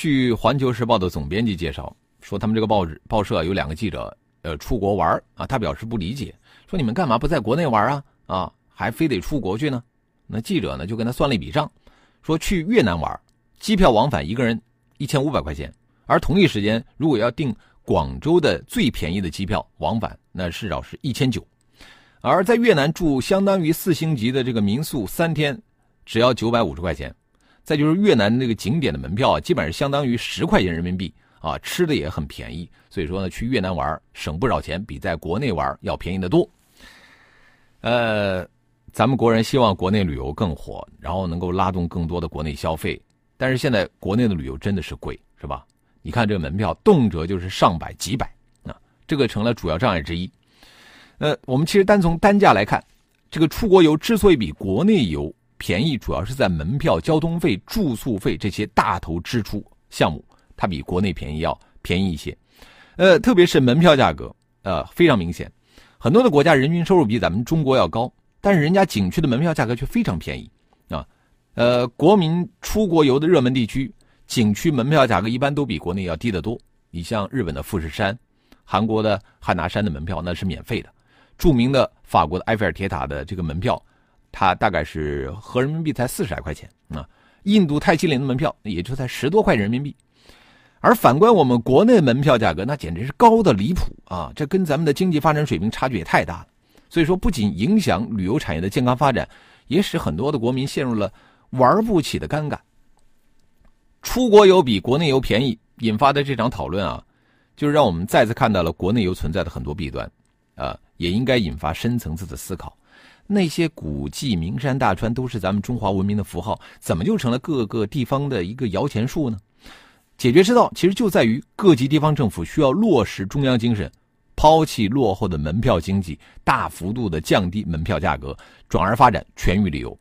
据《环球时报》的总编辑介绍，说他们这个报纸报社有两个记者，呃，出国玩啊，他表示不理解，说你们干嘛不在国内玩啊？啊，还非得出国去呢？那记者呢就跟他算了一笔账，说去越南玩，机票往返一个人一千五百块钱，而同一时间如果要订广州的最便宜的机票往返，那至少是一千九，而在越南住相当于四星级的这个民宿三天，只要九百五十块钱。再就是越南那个景点的门票啊，基本上相当于十块钱人民币啊，吃的也很便宜。所以说呢，去越南玩省不少钱，比在国内玩要便宜的多。呃，咱们国人希望国内旅游更火，然后能够拉动更多的国内消费。但是现在国内的旅游真的是贵，是吧？你看这个门票动辄就是上百、几百啊，这个成了主要障碍之一。呃，我们其实单从单价来看，这个出国游之所以比国内游，便宜主要是在门票、交通费、住宿费这些大头支出项目，它比国内便宜要便宜一些。呃，特别是门票价格，呃，非常明显。很多的国家人均收入比咱们中国要高，但是人家景区的门票价格却非常便宜啊。呃，国民出国游的热门地区，景区门票价格一般都比国内要低得多。你像日本的富士山、韩国的汉拿山的门票那是免费的，著名的法国的埃菲尔铁塔的这个门票。它大概是合人民币才四十来块钱啊，印度泰姬陵的门票也就才十多块人民币，而反观我们国内门票价格，那简直是高的离谱啊！这跟咱们的经济发展水平差距也太大了。所以说，不仅影响旅游产业的健康发展，也使很多的国民陷入了玩不起的尴尬。出国游比国内游便宜引发的这场讨论啊，就是让我们再次看到了国内游存在的很多弊端，啊，也应该引发深层次的思考。那些古迹、名山大川都是咱们中华文明的符号，怎么就成了各个地方的一个摇钱树呢？解决之道其实就在于各级地方政府需要落实中央精神，抛弃落后的门票经济，大幅度的降低门票价格，转而发展全域旅游。